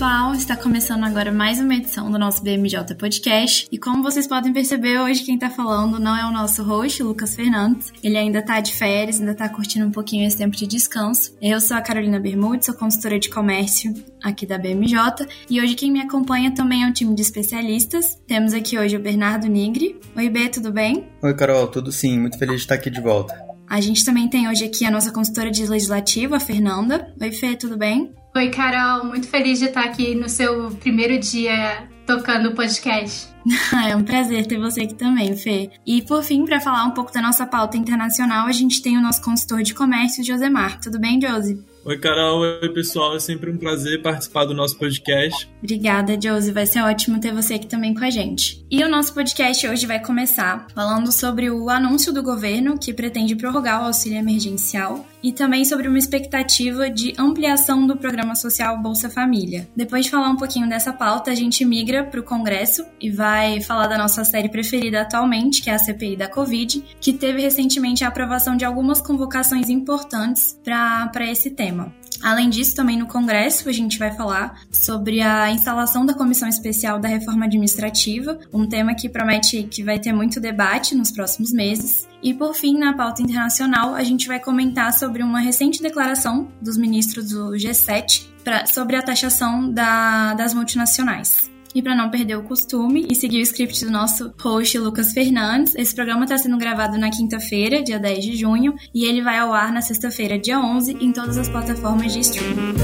Pessoal, está começando agora mais uma edição do nosso BMJ Podcast. E como vocês podem perceber, hoje quem está falando não é o nosso host, Lucas Fernandes. Ele ainda está de férias, ainda está curtindo um pouquinho esse tempo de descanso. Eu sou a Carolina Bermudes, sou consultora de comércio aqui da BMJ. E hoje quem me acompanha também é um time de especialistas. Temos aqui hoje o Bernardo Nigri. Oi, B, tudo bem? Oi, Carol, tudo sim. Muito feliz de estar aqui de volta. A gente também tem hoje aqui a nossa consultora de legislativo, a Fernanda. Oi, Fê, tudo bem? Oi, Carol, muito feliz de estar aqui no seu primeiro dia tocando o podcast. é um prazer ter você aqui também, Fê. E por fim, para falar um pouco da nossa pauta internacional, a gente tem o nosso consultor de comércio, Josemar. Tudo bem, Josi? Oi, Carol. Oi, pessoal. É sempre um prazer participar do nosso podcast. Obrigada, Josie. Vai ser ótimo ter você aqui também com a gente. E o nosso podcast hoje vai começar falando sobre o anúncio do governo que pretende prorrogar o auxílio emergencial e também sobre uma expectativa de ampliação do programa social Bolsa Família. Depois de falar um pouquinho dessa pauta, a gente migra para o Congresso e vai falar da nossa série preferida atualmente, que é a CPI da Covid, que teve recentemente a aprovação de algumas convocações importantes para esse tema. Além disso, também no Congresso a gente vai falar sobre a instalação da Comissão Especial da Reforma Administrativa, um tema que promete que vai ter muito debate nos próximos meses. E por fim, na pauta internacional, a gente vai comentar sobre uma recente declaração dos ministros do G7 pra, sobre a taxação da, das multinacionais. E para não perder o costume e seguir o script do nosso host Lucas Fernandes, esse programa está sendo gravado na quinta-feira, dia 10 de junho, e ele vai ao ar na sexta-feira, dia 11, em todas as plataformas de streaming.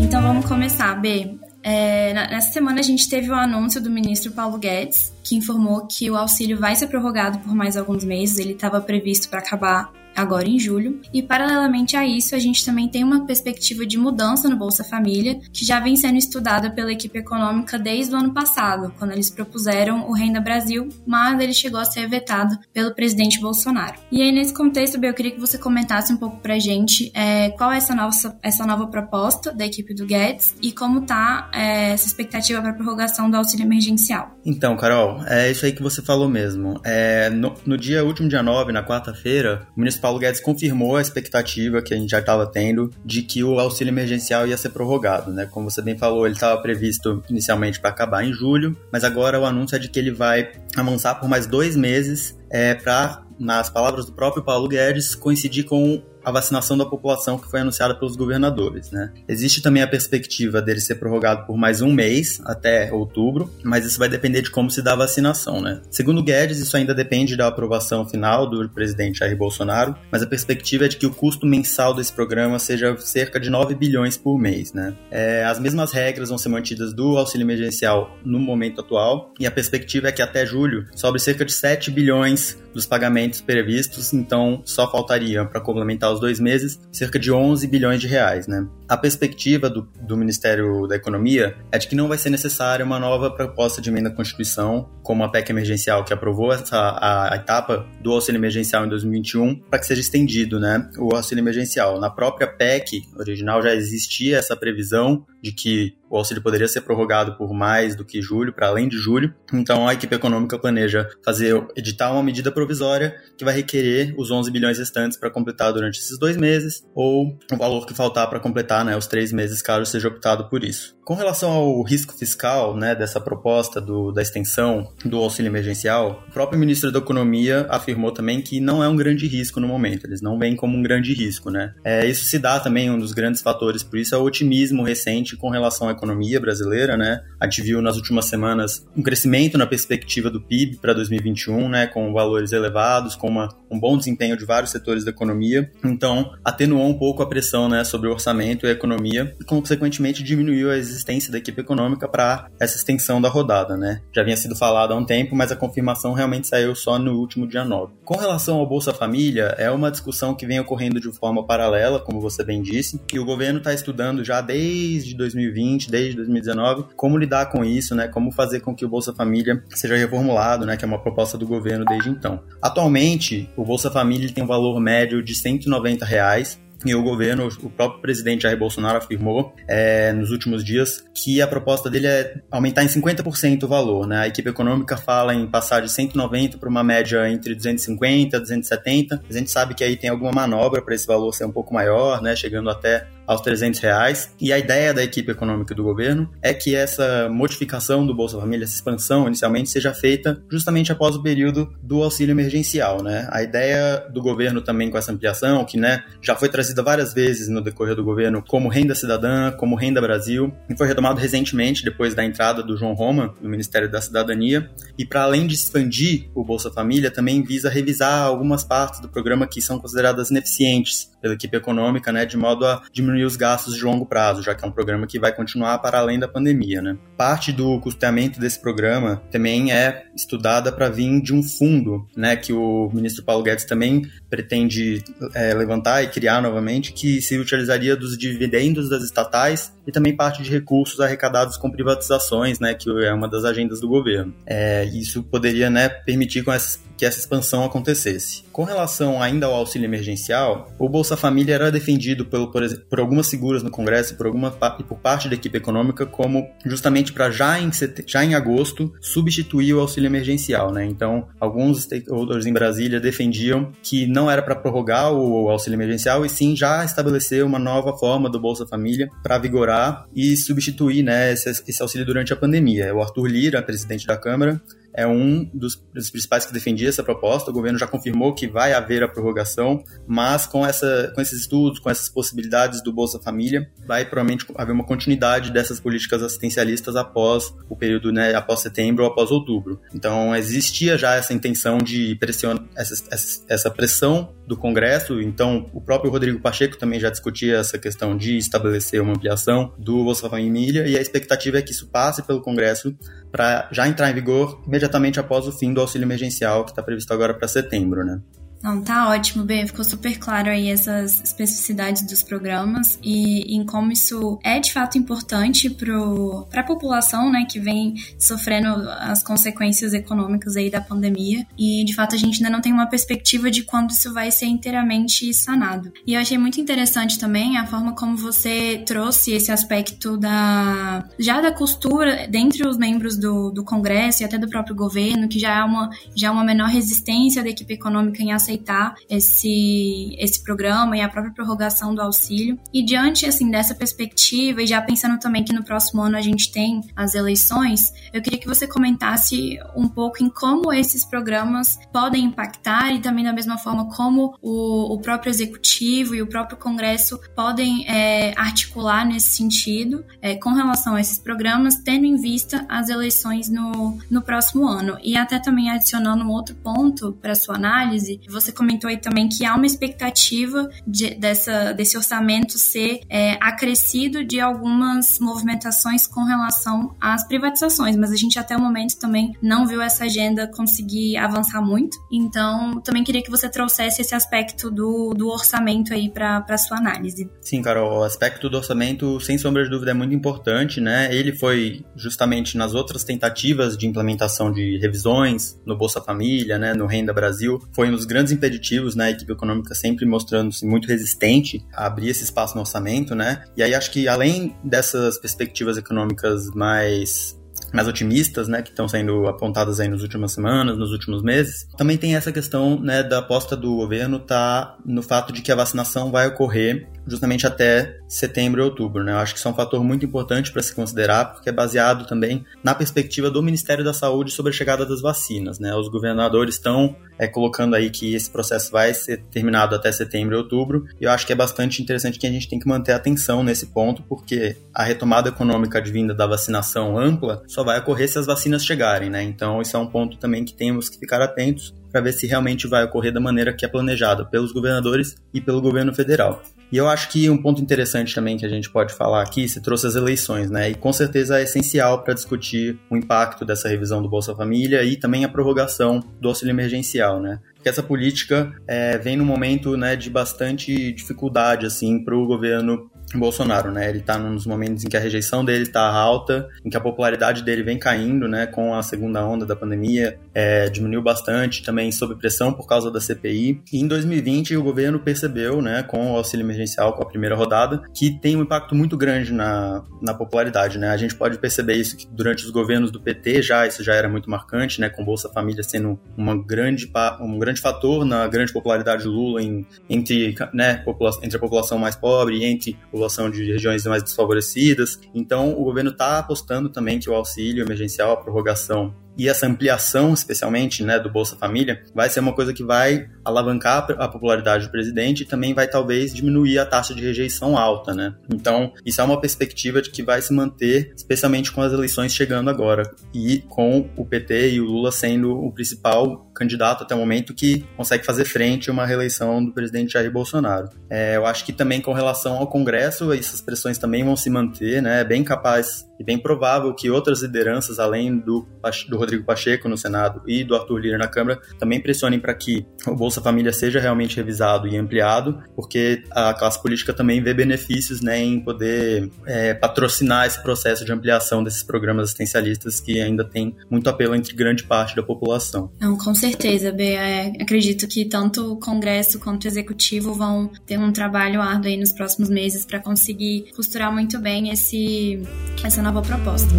Então vamos começar, B. É, nessa semana a gente teve o anúncio do ministro Paulo Guedes, que informou que o auxílio vai ser prorrogado por mais alguns meses. Ele estava previsto para acabar agora em julho. E paralelamente a isso, a gente também tem uma perspectiva de mudança no Bolsa Família, que já vem sendo estudada pela equipe econômica desde o ano passado, quando eles propuseram o Renda Brasil, mas ele chegou a ser vetado pelo presidente Bolsonaro. E aí, nesse contexto, eu queria que você comentasse um pouco pra gente é, qual é essa nova, essa nova proposta da equipe do Guedes e como tá é, essa expectativa para prorrogação do auxílio emergencial. Então, Carol, é isso aí que você falou mesmo. É, no, no dia último dia 9, na quarta-feira, o ministro Paulo Guedes confirmou a expectativa que a gente já estava tendo de que o auxílio emergencial ia ser prorrogado, né? Como você bem falou, ele estava previsto inicialmente para acabar em julho, mas agora o anúncio é de que ele vai avançar por mais dois meses é, para, nas palavras do próprio Paulo Guedes, coincidir com a vacinação da população que foi anunciada pelos governadores, né? Existe também a perspectiva dele ser prorrogado por mais um mês, até outubro, mas isso vai depender de como se dá a vacinação, né? Segundo Guedes, isso ainda depende da aprovação final do presidente Jair Bolsonaro, mas a perspectiva é de que o custo mensal desse programa seja cerca de 9 bilhões por mês, né? É, as mesmas regras vão ser mantidas do auxílio emergencial no momento atual, e a perspectiva é que até julho sobre cerca de 7 bilhões dos pagamentos previstos, então só faltaria para complementar os dois meses, cerca de 11 bilhões de reais, né? A perspectiva do, do Ministério da Economia é de que não vai ser necessária uma nova proposta de emenda à Constituição, como a PEC emergencial que aprovou essa, a, a etapa do auxílio emergencial em 2021, para que seja estendido, né, o auxílio emergencial. Na própria PEC original já existia essa previsão de que o auxílio poderia ser prorrogado por mais do que julho, para além de julho. Então a equipe econômica planeja fazer editar uma medida provisória que vai requerer os 11 bilhões restantes para completar durante esses dois meses, ou o valor que faltar para completar né, os três meses, caso seja optado por isso. Com relação ao risco fiscal né, dessa proposta do, da extensão do auxílio emergencial, o próprio ministro da Economia afirmou também que não é um grande risco no momento, eles não veem como um grande risco. Né? É, isso se dá também, um dos grandes fatores por isso é o otimismo recente com relação à economia brasileira. Né? A gente viu nas últimas semanas um crescimento na perspectiva do PIB para 2021, né, com valores elevados, com uma, um bom desempenho de vários setores da economia. Então, atenuou um pouco a pressão né, sobre o orçamento e a economia e, consequentemente, diminuiu a existência da equipe econômica para essa extensão da rodada, né? Já havia sido falado há um tempo, mas a confirmação realmente saiu só no último dia 9. Com relação ao Bolsa Família, é uma discussão que vem ocorrendo de forma paralela, como você bem disse, e o governo está estudando já desde 2020, desde 2019, como lidar com isso, né? Como fazer com que o Bolsa Família seja reformulado, né? Que é uma proposta do governo desde então. Atualmente, o Bolsa Família tem um valor médio de 190 reais, e o governo, o próprio presidente Jair Bolsonaro afirmou é, nos últimos dias que a proposta dele é aumentar em 50% o valor. Né? A equipe econômica fala em passar de 190 para uma média entre 250 e 270. A gente sabe que aí tem alguma manobra para esse valor ser um pouco maior, né? chegando até aos 300 reais. E a ideia da equipe econômica do governo é que essa modificação do Bolsa Família, essa expansão inicialmente, seja feita justamente após o período do auxílio emergencial. Né? A ideia do governo também com essa ampliação, que né, já foi trazida várias vezes no decorrer do governo como renda cidadã, como renda Brasil, e foi retomado recentemente depois da entrada do João Roma no Ministério da Cidadania. E para além de expandir o Bolsa Família, também visa revisar algumas partes do programa que são consideradas ineficientes pela equipe econômica, né, de modo a diminuir os gastos de longo prazo, já que é um programa que vai continuar para além da pandemia. Né. Parte do custeamento desse programa também é estudada para vir de um fundo, né, que o ministro Paulo Guedes também pretende é, levantar e criar novamente, que se utilizaria dos dividendos das estatais e também parte de recursos arrecadados com privatizações, né, que é uma das agendas do governo. É, isso poderia né, permitir com essa, que essa expansão acontecesse. Com relação ainda ao auxílio emergencial, o Bolsa Família era defendido pelo, por, por algumas figuras no Congresso por alguma, e por parte da equipe econômica como justamente para já em, já em agosto substituir o auxílio emergencial. Né? Então, alguns stakeholders em Brasília defendiam que não era para prorrogar o auxílio emergencial e sim já estabelecer uma nova forma do Bolsa Família para vigorar e substituir né, esse, esse auxílio durante a pandemia. O Arthur Lira, presidente da Câmara, é um dos, dos, principais que defendia essa proposta. O governo já confirmou que vai haver a prorrogação, mas com, essa, com esses estudos, com essas possibilidades do Bolsa Família, vai provavelmente haver uma continuidade dessas políticas assistencialistas após o período, né, após setembro ou após outubro. Então, existia já essa intenção de pressionar, essa, essa pressão do Congresso, então o próprio Rodrigo Pacheco também já discutia essa questão de estabelecer uma ampliação do Bolsa Família, e a expectativa é que isso passe pelo Congresso para já entrar em vigor imediatamente após o fim do auxílio emergencial, que está previsto agora para setembro, né? Não, tá ótimo, bem, ficou super claro aí essas especificidades dos programas e em como isso é de fato importante para a população, né, que vem sofrendo as consequências econômicas aí da pandemia e de fato a gente ainda não tem uma perspectiva de quando isso vai ser inteiramente sanado. E eu achei muito interessante também a forma como você trouxe esse aspecto da já da costura dentre os membros do, do Congresso e até do próprio governo, que já é uma já é uma menor resistência da equipe econômica em aceitar aceitar esse, esse programa e a própria prorrogação do auxílio. E diante assim dessa perspectiva e já pensando também que no próximo ano a gente tem as eleições, eu queria que você comentasse um pouco em como esses programas podem impactar e também da mesma forma como o, o próprio executivo e o próprio Congresso podem é, articular nesse sentido é, com relação a esses programas, tendo em vista as eleições no, no próximo ano. E até também adicionando um outro ponto para sua análise, você você comentou aí também que há uma expectativa de, dessa, desse orçamento ser é, acrescido de algumas movimentações com relação às privatizações, mas a gente até o momento também não viu essa agenda conseguir avançar muito. Então, também queria que você trouxesse esse aspecto do, do orçamento aí para sua análise. Sim, Carol, o aspecto do orçamento, sem sombra de dúvida, é muito importante, né? Ele foi justamente nas outras tentativas de implementação de revisões no Bolsa Família, né, no Renda Brasil, foi um dos grandes impeditivos, né? A equipe econômica sempre mostrando-se muito resistente a abrir esse espaço no orçamento, né? E aí acho que além dessas perspectivas econômicas mais mais otimistas, né, que estão sendo apontadas aí nas últimas semanas, nos últimos meses, também tem essa questão, né, da aposta do governo tá no fato de que a vacinação vai ocorrer justamente até setembro e outubro. Né? Eu acho que isso é um fator muito importante para se considerar, porque é baseado também na perspectiva do Ministério da Saúde sobre a chegada das vacinas. Né? Os governadores estão é, colocando aí que esse processo vai ser terminado até setembro e outubro, e eu acho que é bastante interessante que a gente tem que manter atenção nesse ponto, porque a retomada econômica advinda da vacinação ampla só vai ocorrer se as vacinas chegarem. Né? Então, isso é um ponto também que temos que ficar atentos para ver se realmente vai ocorrer da maneira que é planejada pelos governadores e pelo governo federal. E eu acho que um ponto interessante também que a gente pode falar aqui, se trouxe as eleições, né? E com certeza é essencial para discutir o impacto dessa revisão do Bolsa Família e também a prorrogação do auxílio emergencial, né? Porque essa política é, vem num momento né, de bastante dificuldade assim para o governo Bolsonaro, né? Ele tá nos momentos em que a rejeição dele tá alta, em que a popularidade dele vem caindo, né? Com a segunda onda da pandemia, é, diminuiu bastante, também sob pressão por causa da CPI. E em 2020 o governo percebeu, né? Com o auxílio emergencial, com a primeira rodada, que tem um impacto muito grande na, na popularidade, né? A gente pode perceber isso que durante os governos do PT já isso já era muito marcante, né? Com Bolsa Família sendo uma grande, um grande fator na grande popularidade do Lula em, entre, né? Entre a população mais pobre e entre a população de regiões mais desfavorecidas. Então, o governo está apostando também que o auxílio emergencial, a prorrogação e essa ampliação, especialmente, né, do Bolsa Família, vai ser uma coisa que vai alavancar a popularidade do presidente e também vai talvez diminuir a taxa de rejeição alta, né? Então, isso é uma perspectiva de que vai se manter, especialmente com as eleições chegando agora e com o PT e o Lula sendo o principal candidato até o momento que consegue fazer frente a uma reeleição do presidente Jair Bolsonaro. É, eu acho que também com relação ao Congresso, essas pressões também vão se manter, né? É bem capaz e bem provável que outras lideranças, além do, do Rodrigo Pacheco no Senado e do Arthur Lira na Câmara, também pressionem para que o Bolsa Família seja realmente revisado e ampliado, porque a classe política também vê benefícios né, em poder é, patrocinar esse processo de ampliação desses programas assistencialistas que ainda tem muito apelo entre grande parte da população. Não, com certeza, Bê. É, acredito que tanto o Congresso quanto o Executivo vão ter um trabalho árduo aí nos próximos meses para conseguir costurar muito bem esse, essa nova proposta.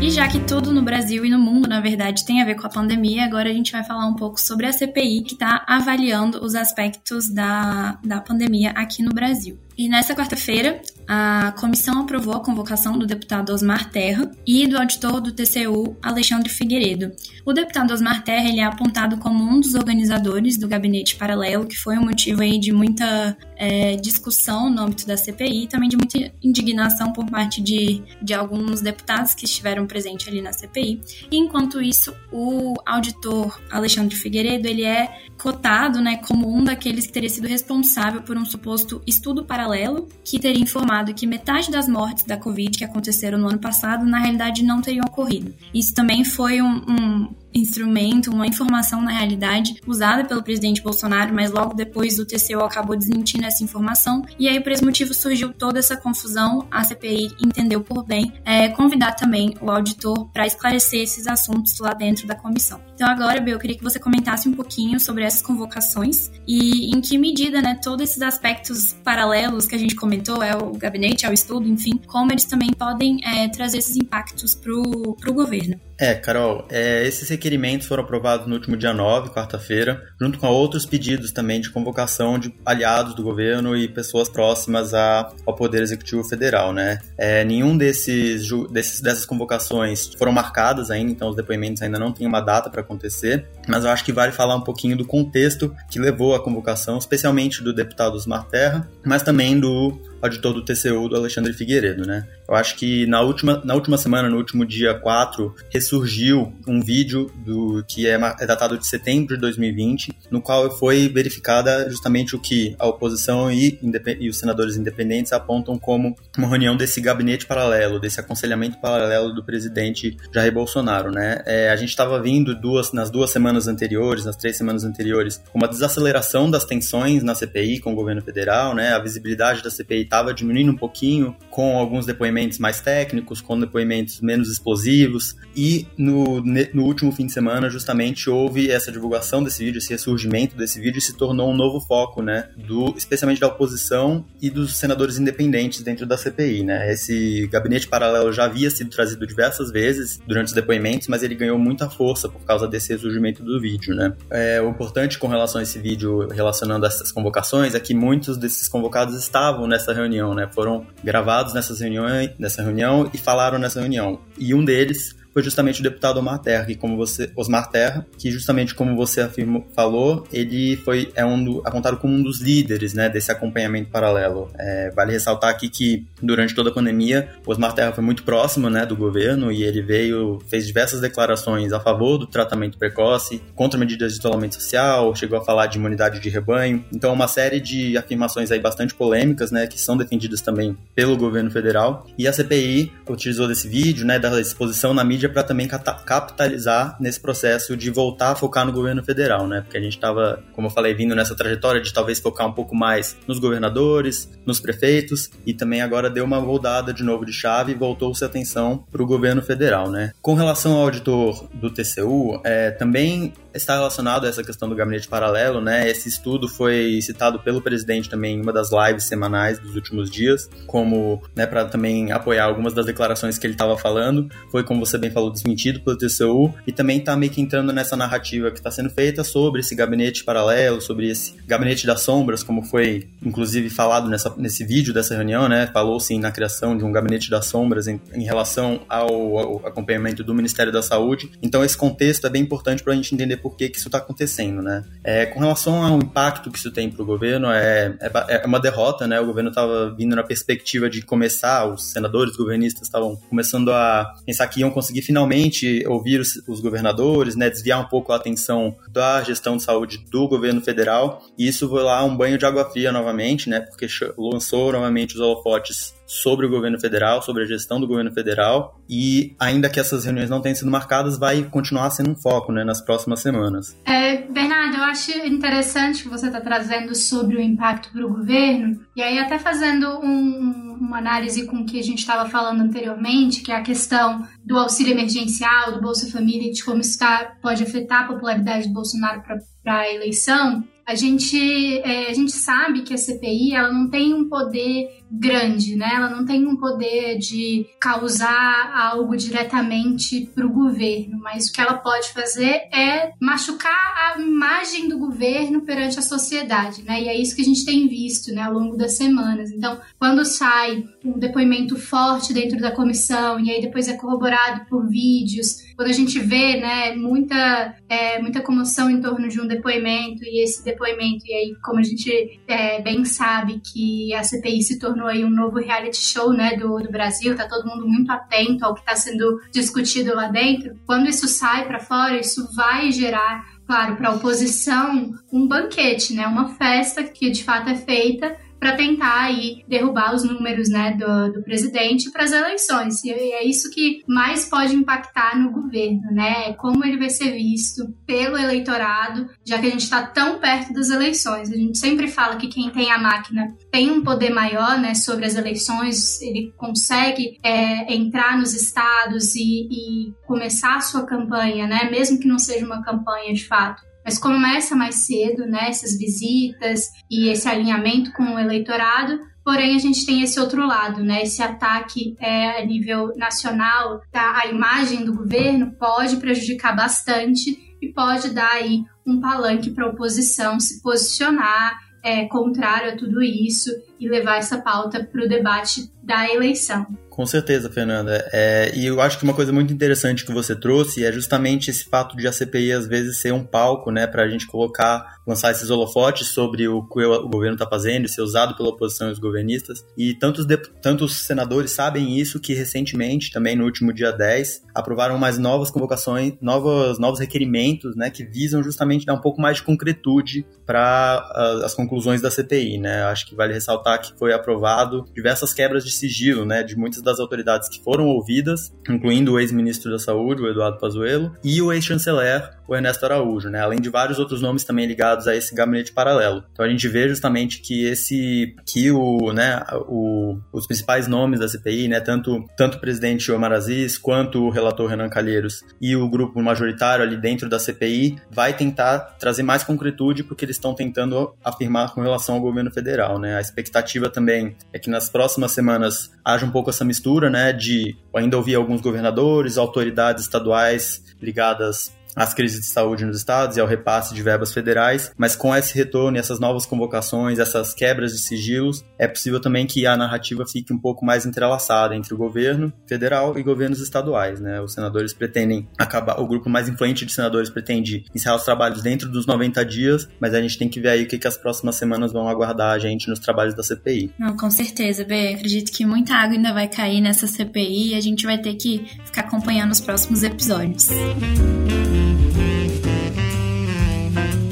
E já que tudo no Brasil e no mundo, na verdade, tem a ver com a pandemia, agora a gente vai falar um pouco sobre a CPI, que está avaliando os aspectos da, da pandemia aqui no Brasil. E nesta quarta-feira, a comissão aprovou a convocação do deputado Osmar Terra e do auditor do TCU, Alexandre Figueiredo. O deputado Osmar Terra ele é apontado como um dos organizadores do gabinete paralelo, que foi um motivo aí de muita é, discussão no âmbito da CPI e também de muita indignação por parte de, de alguns deputados que estiveram presentes ali na CPI. E enquanto isso, o auditor Alexandre Figueiredo ele é cotado né, como um daqueles que teria sido responsável por um suposto estudo paralelo que teria informado que metade das mortes da Covid que aconteceram no ano passado, na realidade, não teriam ocorrido. Isso também foi um, um instrumento, uma informação na realidade usada pelo presidente Bolsonaro, mas logo depois o TCU acabou desmentindo essa informação e aí por esse motivo surgiu toda essa confusão. A CPI entendeu por bem é, convidar também o auditor para esclarecer esses assuntos lá dentro da comissão. Então agora, Bel, eu queria que você comentasse um pouquinho sobre essas convocações e em que medida, né, todos esses aspectos paralelos que a gente comentou, é o gabinete, é o estudo, enfim, como eles também podem é, trazer esses impactos para o governo. É, Carol, é, esses requerimentos foram aprovados no último dia 9, quarta-feira, junto com outros pedidos também de convocação de aliados do governo e pessoas próximas a, ao Poder Executivo Federal, né? É, nenhum desses, desses, dessas convocações foram marcadas ainda, então os depoimentos ainda não têm uma data para acontecer, mas eu acho que vale falar um pouquinho do contexto que levou à convocação, especialmente do deputado Osmar Terra, mas também do auditor do TCU, do Alexandre Figueiredo, né? Eu acho que na última, na última semana, no último dia 4, ressurgiu um vídeo do que é, é datado de setembro de 2020, no qual foi verificada justamente o que a oposição e, e os senadores independentes apontam como uma reunião desse gabinete paralelo, desse aconselhamento paralelo do presidente Jair Bolsonaro, né? É, a gente estava vindo duas, nas duas semanas anteriores, nas três semanas anteriores, uma desaceleração das tensões na CPI com o governo federal, né? A visibilidade da CPI estava diminuindo um pouquinho com alguns depoimentos mais técnicos, com depoimentos menos explosivos. E no, no último fim de semana, justamente, houve essa divulgação desse vídeo, esse ressurgimento desse vídeo, e se tornou um novo foco, né? Do, especialmente da oposição e dos senadores independentes dentro da CPI, né? Esse gabinete paralelo já havia sido trazido diversas vezes durante os depoimentos, mas ele ganhou muita força por causa desse ressurgimento do vídeo, né? É, o importante com relação a esse vídeo, relacionando essas convocações, é que muitos desses convocados estavam nessa reunião, né? Foram gravados nessas reuniões, nessa reunião e falaram nessa reunião. E um deles foi justamente o deputado Omar Terra, que como você, Osmar Terra, que justamente como você afirmou, falou, ele foi é um do, apontado como um dos líderes, né, desse acompanhamento paralelo. É, vale ressaltar aqui que durante toda a pandemia, Osmar Terra foi muito próximo, né, do governo e ele veio, fez diversas declarações a favor do tratamento precoce, contra medidas de isolamento social, chegou a falar de imunidade de rebanho. Então, uma série de afirmações aí bastante polêmicas, né, que são defendidas também pelo governo federal. E a CPI utilizou desse vídeo, né, da exposição na mídia mídia para também capitalizar nesse processo de voltar a focar no governo federal, né? Porque a gente estava, como eu falei, vindo nessa trajetória de talvez focar um pouco mais nos governadores, nos prefeitos, e também agora deu uma rodada de novo de chave e voltou-se a atenção para o governo federal, né? Com relação ao auditor do TCU, é, também está relacionado a essa questão do gabinete paralelo, né? Esse estudo foi citado pelo presidente também em uma das lives semanais dos últimos dias, como, né, para também apoiar algumas das declarações que ele estava falando. Foi, como você bem falou, desmentido pelo TCU e também está meio que entrando nessa narrativa que está sendo feita sobre esse gabinete paralelo, sobre esse gabinete das sombras, como foi inclusive falado nessa, nesse vídeo dessa reunião, né? Falou-se na criação de um gabinete das sombras em, em relação ao, ao acompanhamento do Ministério da Saúde. Então, esse contexto é bem importante para a gente entender por que, que isso está acontecendo, né? É, com relação ao impacto que isso tem para o governo, é, é, é, uma derrota, né? O governo estava vindo na perspectiva de começar, os senadores governistas estavam começando a pensar que iam conseguir finalmente ouvir os, os governadores, né? Desviar um pouco a atenção da gestão de saúde do governo federal, e isso foi lá um banho de água fria novamente, né? Porque lançou novamente os holofotes sobre o governo federal, sobre a gestão do governo federal, e ainda que essas reuniões não tenham sido marcadas, vai continuar sendo um foco né, nas próximas semanas. É, Bernardo, eu acho interessante que você está trazendo sobre o impacto para o governo, e aí até fazendo um, uma análise com o que a gente estava falando anteriormente, que é a questão do auxílio emergencial, do Bolsa Família, de como isso tá, pode afetar a popularidade do Bolsonaro para a eleição, a gente, é, a gente sabe que a CPI ela não tem um poder grande, né? Ela não tem um poder de causar algo diretamente para o governo, mas o que ela pode fazer é machucar a imagem do governo perante a sociedade, né? E é isso que a gente tem visto, né, ao longo das semanas. Então, quando sai um depoimento forte dentro da comissão e aí depois é corroborado por vídeos, quando a gente vê, né, muita é, muita comoção em torno de um depoimento e esse depoimento e aí como a gente é, bem sabe que a CPI se tornou aí um novo reality show, né, do, do Brasil, tá todo mundo muito atento ao que está sendo discutido lá dentro. Quando isso sai para fora, isso vai gerar claro, para a oposição, um banquete, né? Uma festa que de fato é feita para tentar aí derrubar os números né, do, do presidente para as eleições. E é isso que mais pode impactar no governo, né? É como ele vai ser visto pelo eleitorado, já que a gente está tão perto das eleições. A gente sempre fala que quem tem a máquina tem um poder maior né, sobre as eleições, ele consegue é, entrar nos estados e, e começar a sua campanha, né? Mesmo que não seja uma campanha de fato mas começa mais cedo, né, essas visitas e esse alinhamento com o eleitorado, Porém, a gente tem esse outro lado, né? Esse ataque é, a nível nacional, tá? a imagem do governo pode prejudicar bastante e pode dar aí um palanque para a oposição se posicionar é, contrário a tudo isso e levar essa pauta para o debate da eleição. Com certeza, Fernanda. É, e eu acho que uma coisa muito interessante que você trouxe é justamente esse fato de a CPI às vezes ser um palco, né, para a gente colocar, lançar esses holofotes sobre o que o governo está fazendo ser usado pela oposição e os governistas. E tantos, tantos senadores sabem isso que recentemente, também no último dia 10, aprovaram mais novas convocações, novos, novos requerimentos, né, que visam justamente dar um pouco mais de concretude para uh, as conclusões da CPI, né. Acho que vale ressaltar que foi aprovado diversas quebras de sigilo, né, de muitas das autoridades que foram ouvidas, incluindo o ex-ministro da Saúde, o Eduardo Pazuello, e o ex-chanceler, o Ernesto Araújo, né? Além de vários outros nomes também ligados a esse gabinete paralelo. Então a gente vê justamente que esse que o, né, o, os principais nomes da CPI, né, tanto tanto o presidente Omar Aziz quanto o relator Renan Calheiros e o grupo majoritário ali dentro da CPI vai tentar trazer mais concretude porque eles estão tentando afirmar com relação ao governo federal, né? A expectativa também é que nas próximas semanas haja um pouco essa mistura, né, de ainda ouvir alguns governadores, autoridades estaduais ligadas às crises de saúde nos estados e ao repasse de verbas federais, mas com esse retorno e essas novas convocações, essas quebras de sigilos, é possível também que a narrativa fique um pouco mais entrelaçada entre o governo federal e governos estaduais, né? Os senadores pretendem acabar, o grupo mais influente de senadores pretende encerrar os trabalhos dentro dos 90 dias, mas a gente tem que ver aí o que, que as próximas semanas vão aguardar a gente nos trabalhos da CPI. Não, com certeza, Bê. Acredito que muita água ainda vai cair nessa CPI e a gente vai ter que ficar acompanhando os próximos episódios.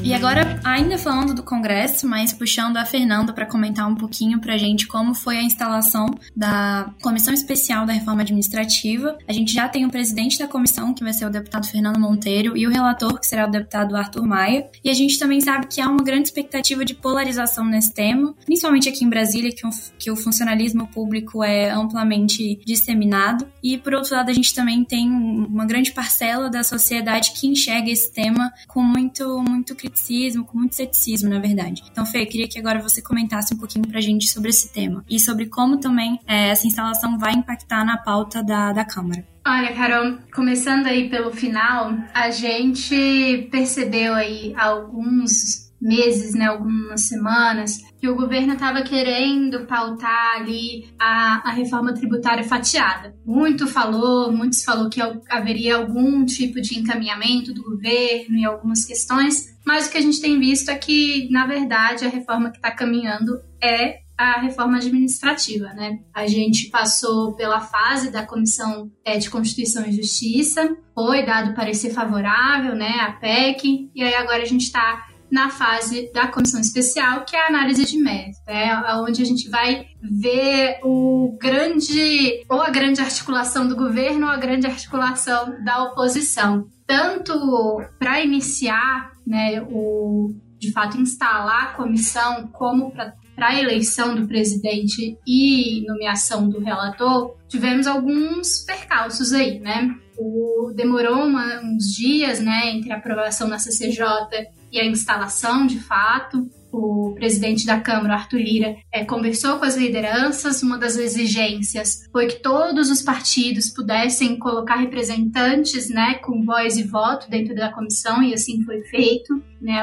E agora, ainda falando do Congresso, mas puxando a Fernanda para comentar um pouquinho para a gente como foi a instalação da Comissão Especial da Reforma Administrativa. A gente já tem o presidente da comissão, que vai ser o deputado Fernando Monteiro, e o relator, que será o deputado Arthur Maia. E a gente também sabe que há uma grande expectativa de polarização nesse tema, principalmente aqui em Brasília, que, um, que o funcionalismo público é amplamente disseminado. E, por outro lado, a gente também tem uma grande parcela da sociedade que enxerga esse tema com muito, muito com muito ceticismo, na verdade. Então, Fê, queria que agora você comentasse um pouquinho pra gente sobre esse tema e sobre como também é, essa instalação vai impactar na pauta da, da Câmara. Olha, Carol, começando aí pelo final, a gente percebeu aí alguns meses, né, algumas semanas, que o governo estava querendo pautar ali a, a reforma tributária fatiada. Muito falou, muitos falou que haveria algum tipo de encaminhamento do governo em algumas questões, mas o que a gente tem visto é que, na verdade, a reforma que está caminhando é a reforma administrativa, né? A gente passou pela fase da Comissão é, de Constituição e Justiça, foi dado parecer favorável, né, a PEC, e aí agora a gente está na fase da comissão especial, que é a análise de mérito, é onde a gente vai ver o grande ou a grande articulação do governo ou a grande articulação da oposição, tanto para iniciar, né, o de fato instalar a comissão como para para a eleição do presidente e nomeação do relator, tivemos alguns percalços aí, né? O, demorou uma, uns dias, né, entre a aprovação na CCJ e a instalação de fato. O presidente da Câmara, Arthur Lira, é, conversou com as lideranças. Uma das exigências foi que todos os partidos pudessem colocar representantes né, com voz e voto dentro da comissão, e assim foi feito. Né,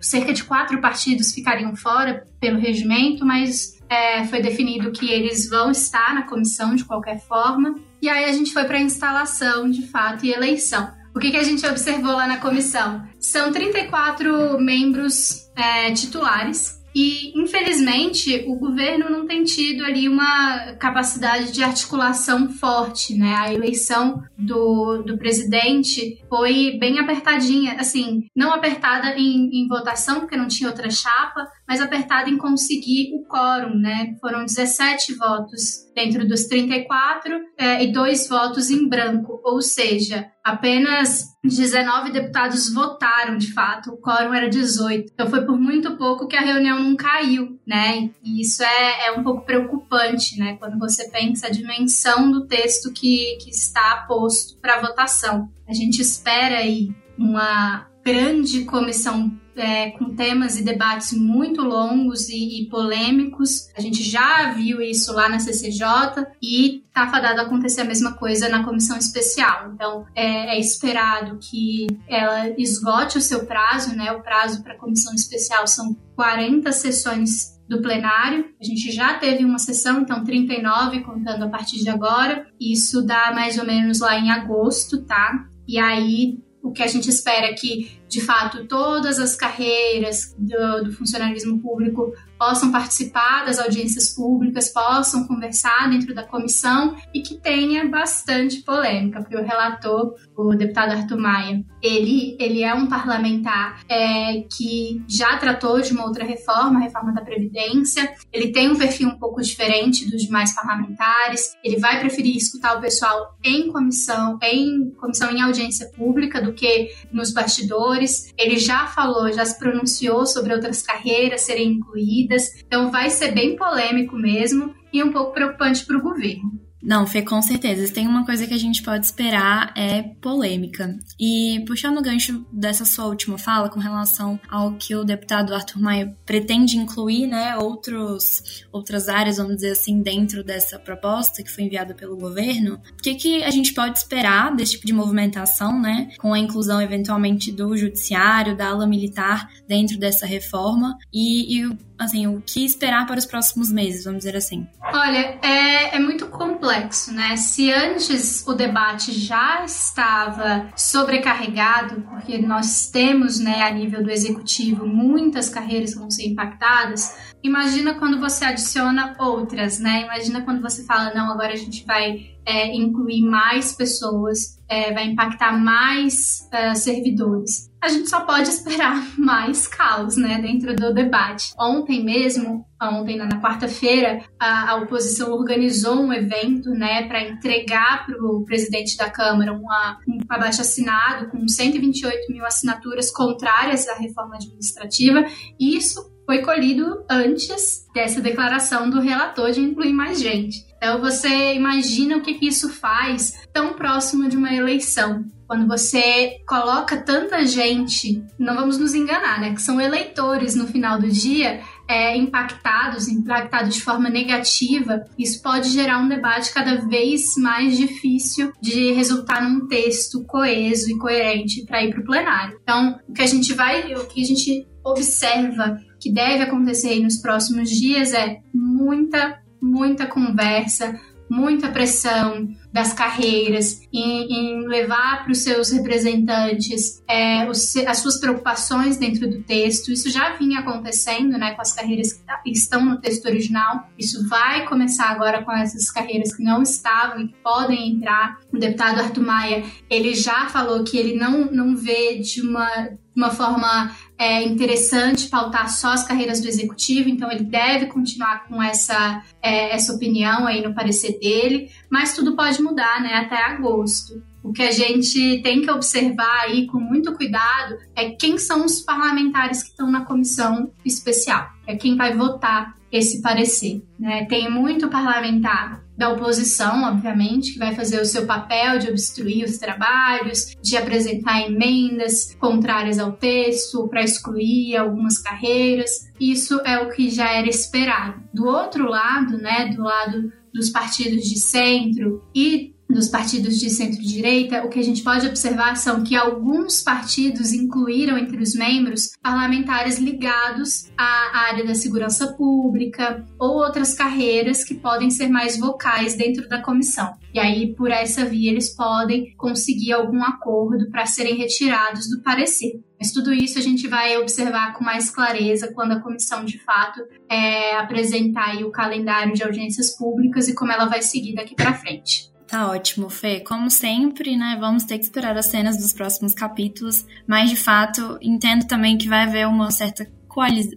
cerca de quatro partidos ficariam fora pelo regimento, mas é, foi definido que eles vão estar na comissão de qualquer forma. E aí a gente foi para a instalação, de fato, e eleição. O que, que a gente observou lá na comissão? São 34 membros é, titulares e, infelizmente, o governo não tem tido ali uma capacidade de articulação forte, né? A eleição do, do presidente foi bem apertadinha, assim, não apertada em, em votação, porque não tinha outra chapa, mas apertada em conseguir o quórum, né? Foram 17 votos dentro dos 34 é, e dois votos em branco, ou seja, apenas 19 deputados votaram de fato, o quórum era 18. Então foi por muito pouco que a reunião não caiu, né? E isso é, é um pouco preocupante, né? Quando você pensa a dimensão do texto que, que está posto para votação. A gente espera aí uma grande comissão é, com temas e debates muito longos e, e, polêmicos. A gente já viu isso lá na CCJ e está fadado a acontecer a mesma coisa na comissão especial. Então, é, é, esperado que ela esgote o seu prazo, né? O prazo para a comissão especial são 40 sessões do plenário. A gente já teve uma sessão, então 39 contando a partir de agora. Isso dá mais ou menos lá em agosto, tá? E aí o que a gente espera é que, de fato, todas as carreiras do, do funcionalismo público possam participar das audiências públicas, possam conversar dentro da comissão e que tenha bastante polêmica, porque o relator, o deputado Arthur Maia, ele, ele é um parlamentar é, que já tratou de uma outra reforma, a reforma da Previdência, ele tem um perfil um pouco diferente dos demais parlamentares, ele vai preferir escutar o pessoal em comissão, em comissão em audiência pública do que nos bastidores. Ele já falou, já se pronunciou sobre outras carreiras serem incluídas então vai ser bem polêmico mesmo e um pouco preocupante para o governo. Não, Fê, com certeza. Tem uma coisa que a gente pode esperar é polêmica. E puxando o gancho dessa sua última fala com relação ao que o deputado Arthur Maia pretende incluir, né, outros, outras áreas, vamos dizer assim, dentro dessa proposta que foi enviada pelo governo, o que, que a gente pode esperar desse tipo de movimentação, né, com a inclusão eventualmente do judiciário, da ala militar dentro dessa reforma e, e assim, o que esperar para os próximos meses, vamos dizer assim? Olha, é, é muito complexo, né? Se antes o debate já estava sobrecarregado, porque nós temos, né, a nível do executivo, muitas carreiras que vão ser impactadas, imagina quando você adiciona outras, né? Imagina quando você fala, não, agora a gente vai é, incluir mais pessoas, é, vai impactar mais uh, servidores. A gente só pode esperar mais caos, né, dentro do debate. Ontem mesmo, ontem na quarta-feira, a, a, oposição organizou um evento, né, para entregar para o presidente da Câmara uma, um abaixo assinado com 128 mil assinaturas contrárias à reforma administrativa. E isso foi colhido antes dessa declaração do relator de incluir mais gente. Então você imagina o que, que isso faz tão próximo de uma eleição. Quando você coloca tanta gente, não vamos nos enganar, né? Que são eleitores no final do dia, é, impactados, impactados de forma negativa, isso pode gerar um debate cada vez mais difícil de resultar num texto coeso e coerente para ir para o plenário. Então, o que a gente vai, o que a gente observa que deve acontecer nos próximos dias é muita, muita conversa, muita pressão das carreiras, em, em levar para os seus representantes é, os, as suas preocupações dentro do texto. Isso já vinha acontecendo né, com as carreiras que tá, estão no texto original. Isso vai começar agora com essas carreiras que não estavam e que podem entrar. O deputado Arthur Maia, ele já falou que ele não, não vê de uma, uma forma é interessante pautar só as carreiras do executivo, então ele deve continuar com essa, é, essa opinião aí no parecer dele, mas tudo pode mudar, né, até agosto. O que a gente tem que observar aí com muito cuidado é quem são os parlamentares que estão na comissão especial, é quem vai votar esse parecer. Né? Tem muito parlamentar da oposição, obviamente, que vai fazer o seu papel de obstruir os trabalhos, de apresentar emendas contrárias ao texto, para excluir algumas carreiras. Isso é o que já era esperado. Do outro lado, né, do lado dos partidos de centro e dos partidos de centro-direita, o que a gente pode observar são que alguns partidos incluíram entre os membros parlamentares ligados à área da segurança pública ou outras carreiras que podem ser mais vocais dentro da comissão. E aí, por essa via, eles podem conseguir algum acordo para serem retirados do parecer. Mas tudo isso a gente vai observar com mais clareza quando a comissão de fato é, apresentar o calendário de audiências públicas e como ela vai seguir daqui para frente. Tá ótimo, Fê. Como sempre, né, vamos ter que esperar as cenas dos próximos capítulos, mas de fato entendo também que vai haver uma certa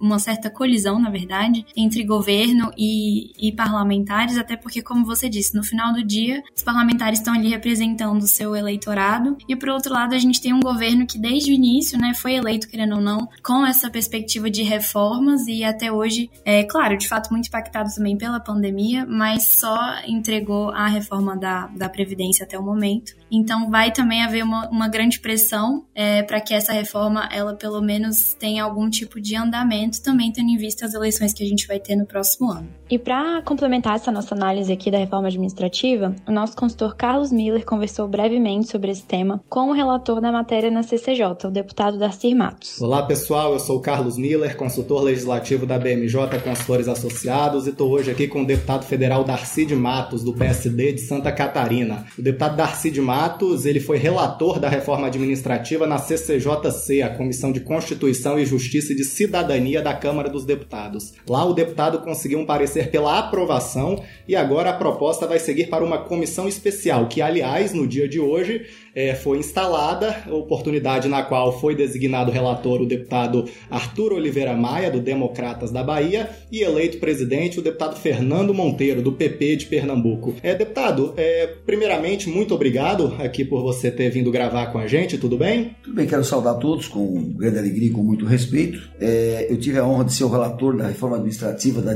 uma certa colisão, na verdade, entre governo e, e, parlamentares, até porque, como você disse, no final do dia, os parlamentares estão ali representando o seu eleitorado, e por outro lado, a gente tem um governo que desde o início, né, foi eleito, querendo ou não, com essa perspectiva de reformas, e até hoje, é claro, de fato, muito impactado também pela pandemia, mas só entregou a reforma da, da Previdência até o momento. Então, vai também haver uma, uma grande pressão é, para que essa reforma, ela pelo menos tenha algum tipo de andamento, também tendo em vista as eleições que a gente vai ter no próximo ano. E para complementar essa nossa análise aqui da reforma administrativa, o nosso consultor Carlos Miller conversou brevemente sobre esse tema com o relator da matéria na CCJ, o deputado Darcy Matos. Olá pessoal, eu sou Carlos Miller, consultor legislativo da BMJ Consultores Associados e estou hoje aqui com o deputado federal Darcy de Matos, do PSD de Santa Catarina. O deputado Darcy de Matos, ele foi relator da reforma administrativa na CCJC, a Comissão de Constituição e Justiça e de Cidadania da Câmara dos Deputados. Lá o deputado conseguiu um parecer ser pela aprovação e agora a proposta vai seguir para uma comissão especial, que, aliás, no dia de hoje é, foi instalada, oportunidade na qual foi designado relator o deputado Arthur Oliveira Maia, do Democratas da Bahia, e eleito presidente o deputado Fernando Monteiro, do PP de Pernambuco. É, deputado, é, primeiramente, muito obrigado aqui por você ter vindo gravar com a gente, tudo bem? Tudo bem, quero saudar todos com grande alegria e com muito respeito. É, eu tive a honra de ser o relator da reforma administrativa da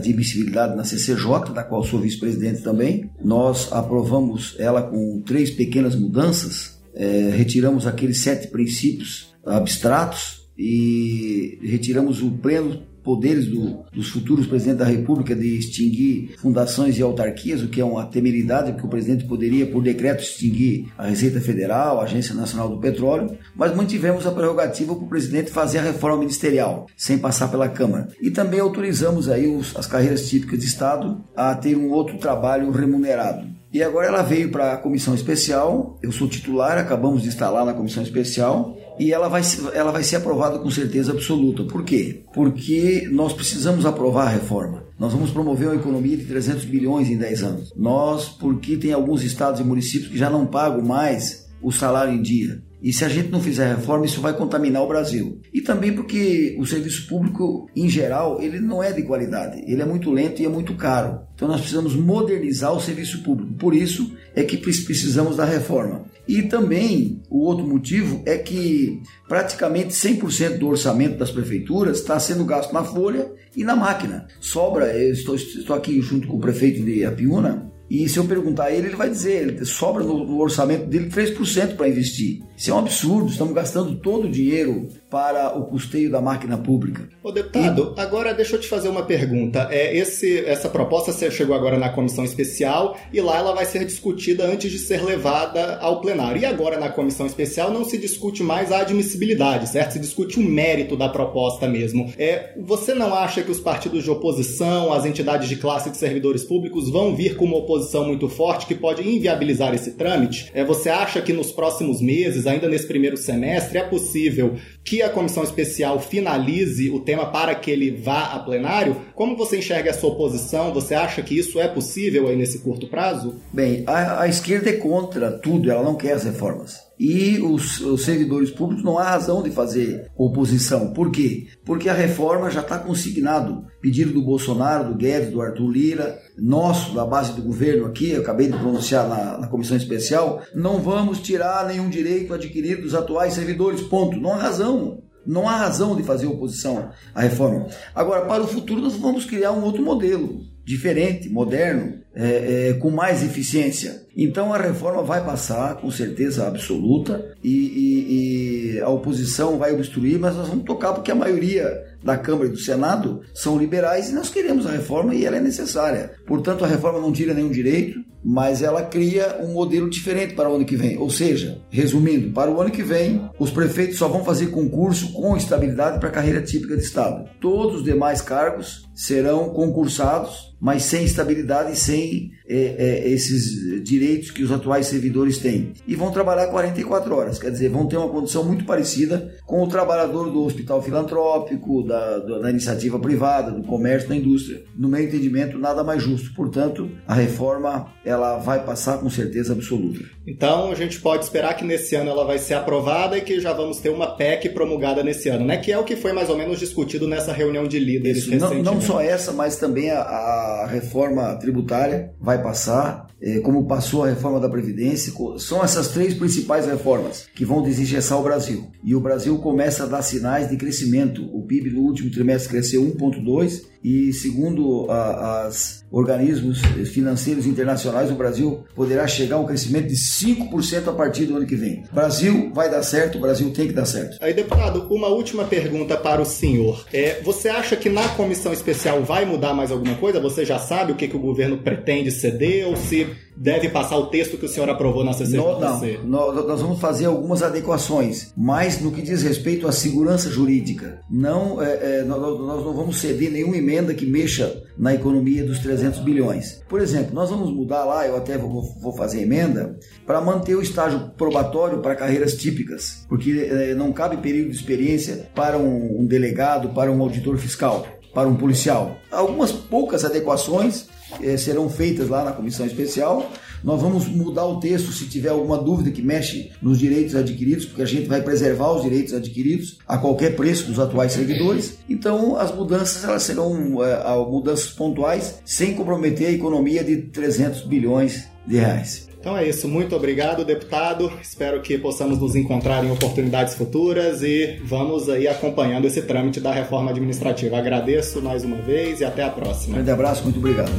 na CCJ, da qual sou vice-presidente também. Nós aprovamos ela com três pequenas mudanças é, retiramos aqueles sete princípios abstratos e retiramos o pleno poderes do, dos futuros presidentes da República de extinguir fundações e autarquias, o que é uma temeridade, porque o presidente poderia, por decreto, extinguir a Receita Federal, a Agência Nacional do Petróleo, mas mantivemos a prerrogativa para o presidente fazer a reforma ministerial, sem passar pela Câmara. E também autorizamos aí os, as carreiras típicas de Estado a ter um outro trabalho remunerado. E agora ela veio para a comissão especial. Eu sou titular, acabamos de instalar na comissão especial e ela vai, ela vai ser aprovada com certeza absoluta. Por quê? Porque nós precisamos aprovar a reforma. Nós vamos promover uma economia de 300 bilhões em 10 anos. Nós, porque tem alguns estados e municípios que já não pagam mais o salário em dia. E se a gente não fizer reforma, isso vai contaminar o Brasil. E também porque o serviço público, em geral, ele não é de qualidade. Ele é muito lento e é muito caro. Então nós precisamos modernizar o serviço público. Por isso é que precisamos da reforma. E também o outro motivo é que praticamente 100% do orçamento das prefeituras está sendo gasto na folha e na máquina. Sobra, eu estou, estou aqui junto com o prefeito de Apiúna, e se eu perguntar a ele, ele vai dizer, ele sobra no, no orçamento dele 3% para investir. Isso é um absurdo, estamos gastando todo o dinheiro para o custeio da máquina pública. Ô deputado, e... agora deixa eu te fazer uma pergunta. É, esse, essa proposta chegou agora na comissão especial e lá ela vai ser discutida antes de ser levada ao plenário. E agora na comissão especial não se discute mais a admissibilidade, certo? Se discute o mérito da proposta mesmo. É, você não acha que os partidos de oposição, as entidades de classe de servidores públicos vão vir com uma oposição muito forte que pode inviabilizar esse trâmite? É, você acha que nos próximos meses, ainda nesse primeiro semestre, é possível que a comissão especial finalize o tema para que ele vá a plenário. Como você enxerga essa oposição? Você acha que isso é possível aí nesse curto prazo? Bem, a, a esquerda é contra tudo, ela não quer as reformas. E os, os, servidores públicos não há razão de fazer oposição. Por quê? Porque a reforma já está consignado. Pedido do Bolsonaro, do Guedes, do Arthur Lira, nosso, da base do governo aqui, eu acabei de pronunciar na, na comissão especial, não vamos tirar nenhum direito adquirido dos atuais servidores. Ponto. Não há razão. Não há razão de fazer oposição à reforma. Agora, para o futuro, nós vamos criar um outro modelo diferente, moderno, é, é, com mais eficiência. Então a reforma vai passar com certeza absoluta e, e, e, a oposição vai obstruir, mas nós vamos tocar porque a maioria da Câmara e do Senado são liberais e nós queremos a reforma e ela é necessária. Portanto, a reforma não tira nenhum direito, mas ela cria um modelo diferente para o ano que vem. Ou seja, resumindo, para o ano que vem, os prefeitos só vão fazer concurso com estabilidade para a carreira típica de Estado. Todos os demais cargos serão concursados, mas sem estabilidade e sem é, é, esses direitos que os atuais servidores têm. E vão trabalhar 44 horas, quer dizer, vão ter uma condição muito parecida com o trabalhador do hospital filantrópico, da, da iniciativa privada, do comércio, da indústria. No meu entendimento, nada mais justo. Portanto, a reforma ela vai passar com certeza absoluta. Então, a gente pode esperar que nesse ano ela vai ser aprovada e que já vamos ter uma PEC promulgada nesse ano, né? Que é o que foi mais ou menos discutido nessa reunião de líderes Isso. Não, não só essa, mas também a, a reforma tributária vai passar, como passou a reforma da Previdência. São essas três principais reformas que vão desengessar o Brasil. E o Brasil começa a dar sinais de crescimento. O PIB no último trimestre cresceu 1,2% e segundo as organismos financeiros internacionais, o Brasil poderá chegar a um crescimento de 5% a partir do ano que vem. Brasil vai dar certo, o Brasil tem que dar certo. Aí, deputado, uma última pergunta para o senhor. É, você acha que na comissão especial vai mudar mais alguma coisa? Você já sabe o que, que o governo pretende ceder ou se deve passar o texto que o senhor aprovou na CCJC? Não, não, nós vamos fazer algumas adequações, mas no que diz respeito à segurança jurídica. Não, é, é, nós, nós não vamos ceder nenhuma emenda que mexa na economia dos 300 bilhões. Por exemplo, nós vamos mudar lá, eu até vou, vou fazer emenda, para manter o estágio probatório para carreiras típicas, porque é, não cabe período de experiência para um, um delegado, para um auditor fiscal, para um policial. Algumas poucas adequações eh, serão feitas lá na comissão especial. Nós vamos mudar o texto se tiver alguma dúvida que mexe nos direitos adquiridos, porque a gente vai preservar os direitos adquiridos a qualquer preço dos atuais servidores. Então, as mudanças elas serão é, mudanças pontuais, sem comprometer a economia de 300 bilhões de reais. Então é isso. Muito obrigado, deputado. Espero que possamos nos encontrar em oportunidades futuras e vamos aí acompanhando esse trâmite da reforma administrativa. Agradeço mais uma vez e até a próxima. Um grande abraço, muito obrigado.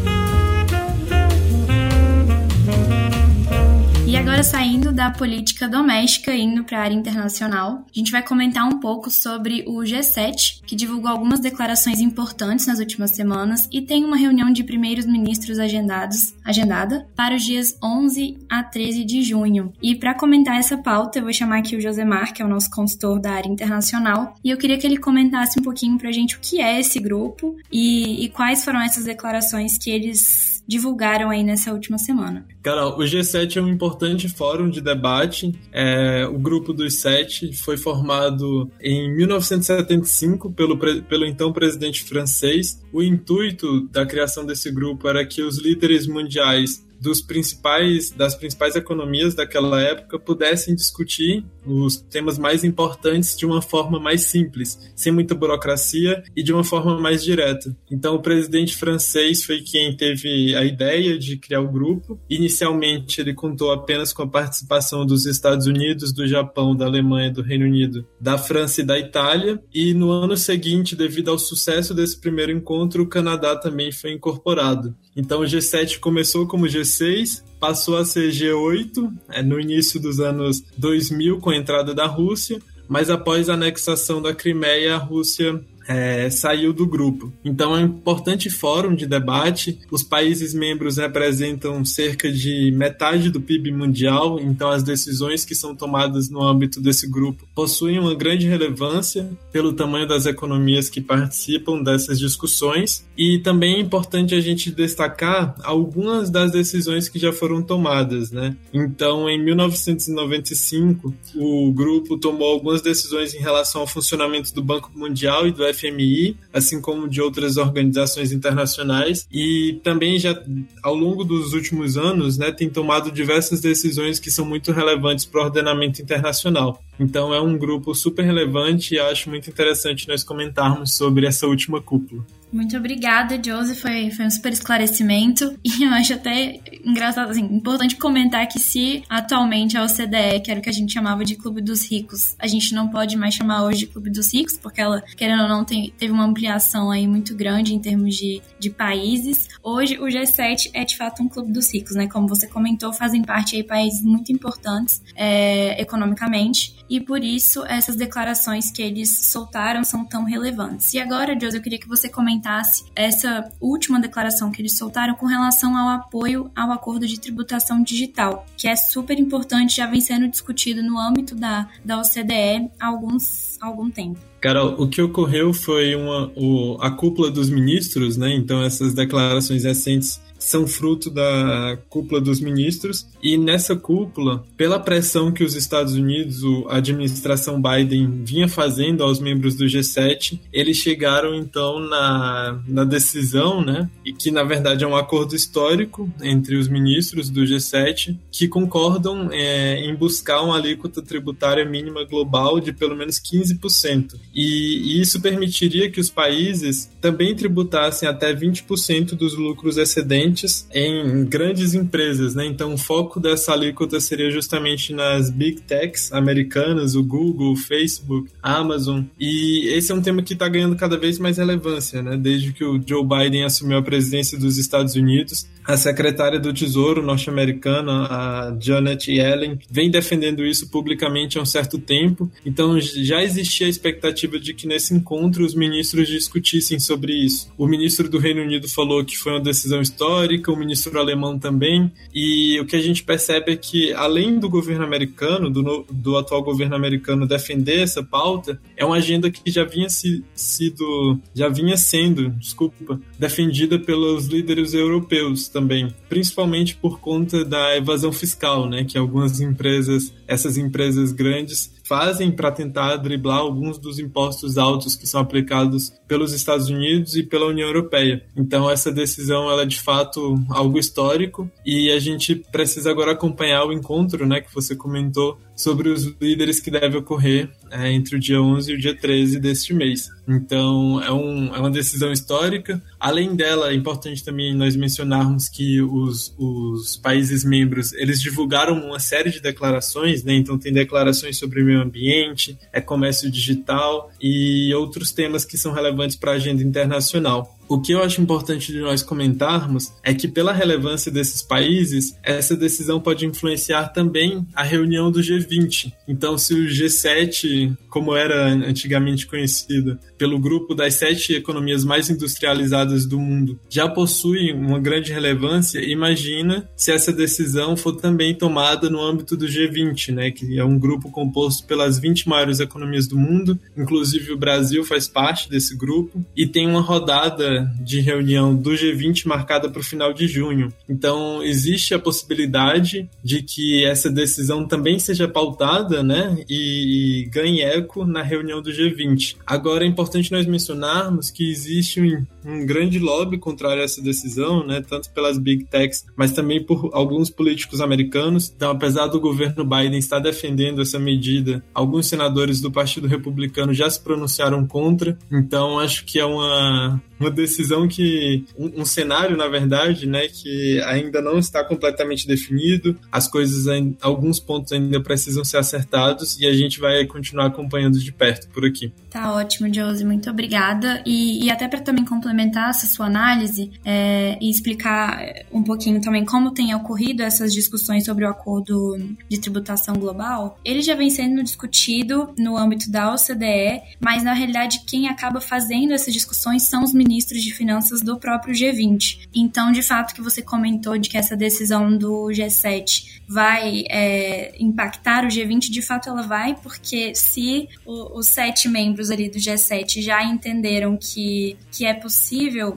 E agora, saindo da política doméstica e indo para a área internacional, a gente vai comentar um pouco sobre o G7, que divulgou algumas declarações importantes nas últimas semanas e tem uma reunião de primeiros ministros agendados, agendada para os dias 11 a 13 de junho. E para comentar essa pauta, eu vou chamar aqui o Josemar, que é o nosso consultor da área internacional, e eu queria que ele comentasse um pouquinho para a gente o que é esse grupo e, e quais foram essas declarações que eles divulgaram aí nessa última semana. Carol, o G7 é um importante fórum de debate. É, o grupo dos sete foi formado em 1975 pelo, pelo então presidente francês. O intuito da criação desse grupo era que os líderes mundiais dos principais das principais economias daquela época pudessem discutir os temas mais importantes de uma forma mais simples, sem muita burocracia e de uma forma mais direta. Então o presidente francês foi quem teve a ideia de criar o grupo. Inicialmente ele contou apenas com a participação dos Estados Unidos, do Japão, da Alemanha, do Reino Unido, da França e da Itália, e no ano seguinte, devido ao sucesso desse primeiro encontro, o Canadá também foi incorporado. Então o G7 começou como G6, passou a ser G8 é, no início dos anos 2000 com a entrada da Rússia, mas após a anexação da Crimeia, a Rússia é, saiu do grupo. Então é um importante fórum de debate. Os países membros representam cerca de metade do PIB mundial, então as decisões que são tomadas no âmbito desse grupo possuem uma grande relevância pelo tamanho das economias que participam dessas discussões. E também é importante a gente destacar algumas das decisões que já foram tomadas, né? Então, em 1995, o grupo tomou algumas decisões em relação ao funcionamento do Banco Mundial e do FMI FMI, assim como de outras organizações internacionais, e também já ao longo dos últimos anos, né, tem tomado diversas decisões que são muito relevantes para o ordenamento internacional. Então é um grupo super relevante e acho muito interessante nós comentarmos sobre essa última cúpula. Muito obrigada, Josie. Foi, foi um super esclarecimento. E eu acho até engraçado, assim, importante comentar que se atualmente a OCDE, que era o que a gente chamava de Clube dos Ricos, a gente não pode mais chamar hoje de Clube dos Ricos, porque ela, querendo ou não, tem, teve uma ampliação aí muito grande em termos de, de países. Hoje o G7 é de fato um Clube dos Ricos, né? Como você comentou, fazem parte aí países muito importantes é, economicamente e por isso essas declarações que eles soltaram são tão relevantes. E agora, Josie, eu queria que você comentasse essa última declaração que eles soltaram com relação ao apoio ao acordo de tributação digital, que é super importante, já vem sendo discutido no âmbito da, da OCDE há alguns, algum tempo. Carol, o que ocorreu foi uma, o, a cúpula dos ministros, né? Então, essas declarações recentes são fruto da cúpula dos ministros. E nessa cúpula, pela pressão que os Estados Unidos, a administração Biden, vinha fazendo aos membros do G7, eles chegaram então na, na decisão, né? E que na verdade é um acordo histórico entre os ministros do G7 que concordam é, em buscar uma alíquota tributária mínima global de pelo menos 15%. E, e isso permitiria que os países também tributassem até 20% dos lucros excedentes em grandes empresas, né? Então o foco dessa alíquota seria justamente nas big techs americanas, o Google, o Facebook, a Amazon. E esse é um tema que está ganhando cada vez mais relevância, né? Desde que o Joe Biden assumiu a presidência dos Estados Unidos, a secretária do Tesouro norte-americana, a Janet Yellen, vem defendendo isso publicamente há um certo tempo. Então já existia a expectativa de que nesse encontro os ministros discutissem sobre isso. O ministro do Reino Unido falou que foi uma decisão histórica o ministro alemão também, e o que a gente percebe é que, além do governo americano, do, do atual governo americano defender essa pauta, é uma agenda que já vinha se, sido, já vinha sendo, desculpa, defendida pelos líderes europeus também, principalmente por conta da evasão fiscal, né, que algumas empresas, essas empresas grandes fazem para tentar driblar alguns dos impostos altos que são aplicados pelos Estados Unidos e pela União Europeia. Então essa decisão ela é de fato algo histórico e a gente precisa agora acompanhar o encontro, né, que você comentou sobre os líderes que deve ocorrer é, entre o dia 11 e o dia 13 deste mês. Então, é, um, é uma decisão histórica. Além dela, é importante também nós mencionarmos que os, os países membros, eles divulgaram uma série de declarações, né? Então, tem declarações sobre o meio ambiente, é comércio digital e outros temas que são relevantes para a agenda internacional. O que eu acho importante de nós comentarmos é que, pela relevância desses países, essa decisão pode influenciar também a reunião do G20. Então, se o G7, como era antigamente conhecido, pelo grupo das sete economias mais industrializadas do mundo, já possui uma grande relevância, imagina se essa decisão for também tomada no âmbito do G20, né, que é um grupo composto pelas 20 maiores economias do mundo, inclusive o Brasil faz parte desse grupo, e tem uma rodada de reunião do G20 marcada para o final de junho. Então, existe a possibilidade de que essa decisão também seja pautada né, e, e ganhe eco na reunião do G20. Agora, é importante nós mencionarmos que existe um, um grande lobby contrário a essa decisão, né, tanto pelas big techs, mas também por alguns políticos americanos. Então, apesar do governo Biden estar defendendo essa medida, alguns senadores do Partido Republicano já se pronunciaram contra. Então, acho que é uma, uma decisão que um, um, cenário na verdade né que ainda não está completamente definido as coisas alguns pontos ainda precisam ser acertados e a gente vai continuar acompanhando de perto por aqui tá ótimo Josie muito obrigada e, e até para também complementar essa sua análise é, e explicar um pouquinho também como tem ocorrido essas discussões sobre o acordo de tributação global ele já vem sendo discutido no âmbito da OCDE mas na realidade quem acaba fazendo essas discussões são os ministros de finanças do próprio G20. Então, de fato, que você comentou de que essa decisão do G7 vai é, impactar o G20, de fato ela vai, porque se o, os sete membros ali do G7 já entenderam que, que é possível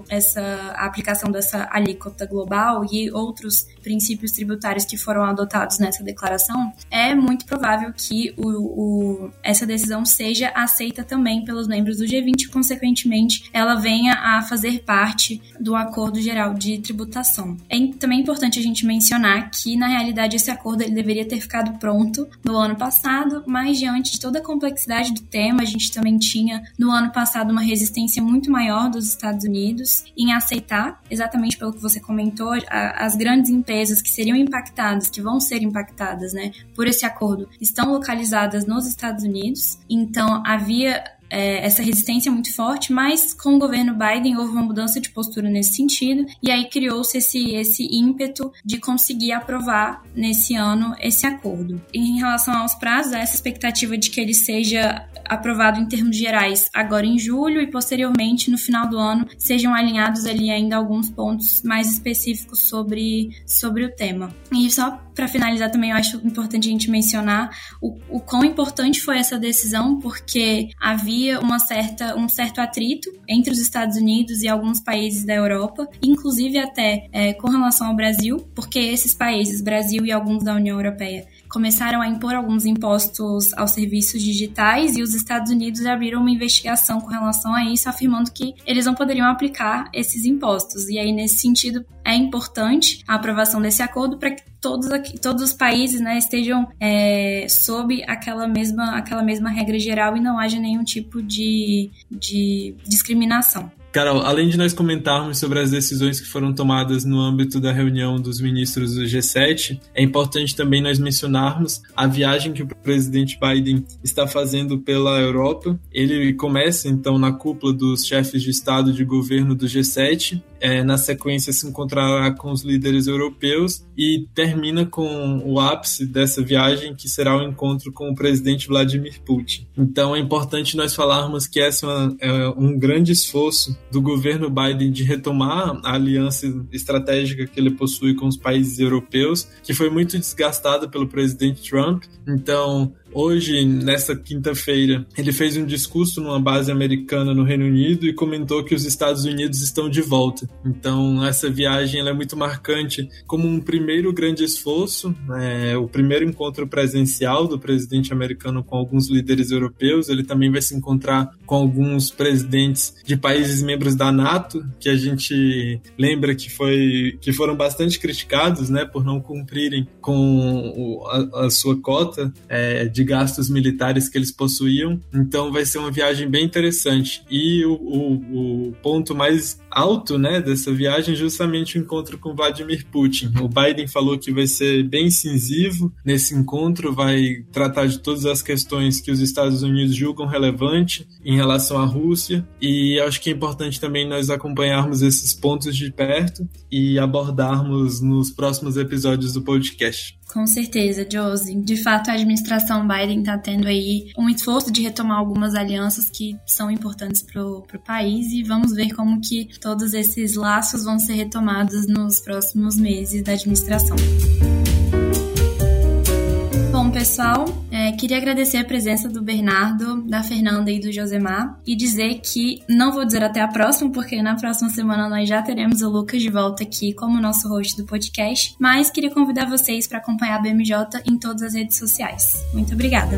essa a aplicação dessa alíquota global e outros princípios tributários que foram adotados nessa declaração, é muito provável que o, o, essa decisão seja aceita também pelos membros do G20 e, consequentemente, ela venha a fazer parte do acordo geral de tributação. É também importante a gente mencionar que, na realidade, esse acordo ele deveria ter ficado pronto no ano passado, mas diante de toda a complexidade do tema, a gente também tinha no ano passado uma resistência muito maior dos Estados Unidos em aceitar, exatamente pelo que você comentou, a, as grandes empresas que seriam impactadas, que vão ser impactadas, né, por esse acordo, estão localizadas nos Estados Unidos. Então havia é, essa resistência muito forte, mas com o governo Biden houve uma mudança de postura nesse sentido, e aí criou-se esse, esse ímpeto de conseguir aprovar nesse ano esse acordo. Em relação aos prazos, há essa expectativa de que ele seja aprovado em termos gerais agora em julho e posteriormente no final do ano sejam alinhados ali ainda alguns pontos mais específicos sobre, sobre o tema. E só para finalizar também eu acho importante a gente mencionar o, o quão importante foi essa decisão porque havia havia uma certa, um certo atrito entre os Estados Unidos e alguns países da Europa, inclusive até é, com relação ao Brasil, porque esses países, Brasil e alguns da União Europeia, começaram a impor alguns impostos aos serviços digitais e os Estados Unidos abriram uma investigação com relação a isso, afirmando que eles não poderiam aplicar esses impostos. E aí, nesse sentido, é importante a aprovação desse acordo para que todos, aqui, todos os países né, estejam é, sob aquela mesma, aquela mesma regra geral e não haja nenhum tipo de, de discriminação. Carol, além de nós comentarmos sobre as decisões que foram tomadas no âmbito da reunião dos ministros do G7, é importante também nós mencionarmos a viagem que o presidente Biden está fazendo pela Europa. Ele começa então na cúpula dos chefes de Estado e de governo do G7, é, na sequência se encontrará com os líderes europeus e termina com o ápice dessa viagem, que será o encontro com o presidente Vladimir Putin. Então é importante nós falarmos que esse é, é um grande esforço do governo Biden de retomar a aliança estratégica que ele possui com os países europeus, que foi muito desgastada pelo presidente Trump. Então, Hoje, nessa quinta-feira, ele fez um discurso numa base americana no Reino Unido e comentou que os Estados Unidos estão de volta. Então, essa viagem é muito marcante como um primeiro grande esforço, né, o primeiro encontro presencial do presidente americano com alguns líderes europeus. Ele também vai se encontrar com alguns presidentes de países membros da NATO, que a gente lembra que, foi, que foram bastante criticados né, por não cumprirem com a, a sua cota é, de de gastos militares que eles possuíam. Então vai ser uma viagem bem interessante. E o, o, o ponto mais alto né, dessa viagem é justamente o encontro com Vladimir Putin. O Biden falou que vai ser bem incisivo nesse encontro, vai tratar de todas as questões que os Estados Unidos julgam relevante em relação à Rússia. E acho que é importante também nós acompanharmos esses pontos de perto e abordarmos nos próximos episódios do podcast. Com certeza, Josie. De fato, a administração Biden está tendo aí um esforço de retomar algumas alianças que são importantes para o país e vamos ver como que todos esses laços vão ser retomados nos próximos meses da administração. Pessoal, É, queria agradecer a presença do Bernardo, da Fernanda e do Josemar e dizer que não vou dizer até a próxima, porque na próxima semana nós já teremos o Lucas de volta aqui como nosso host do podcast, mas queria convidar vocês para acompanhar a BMJ em todas as redes sociais. Muito obrigada.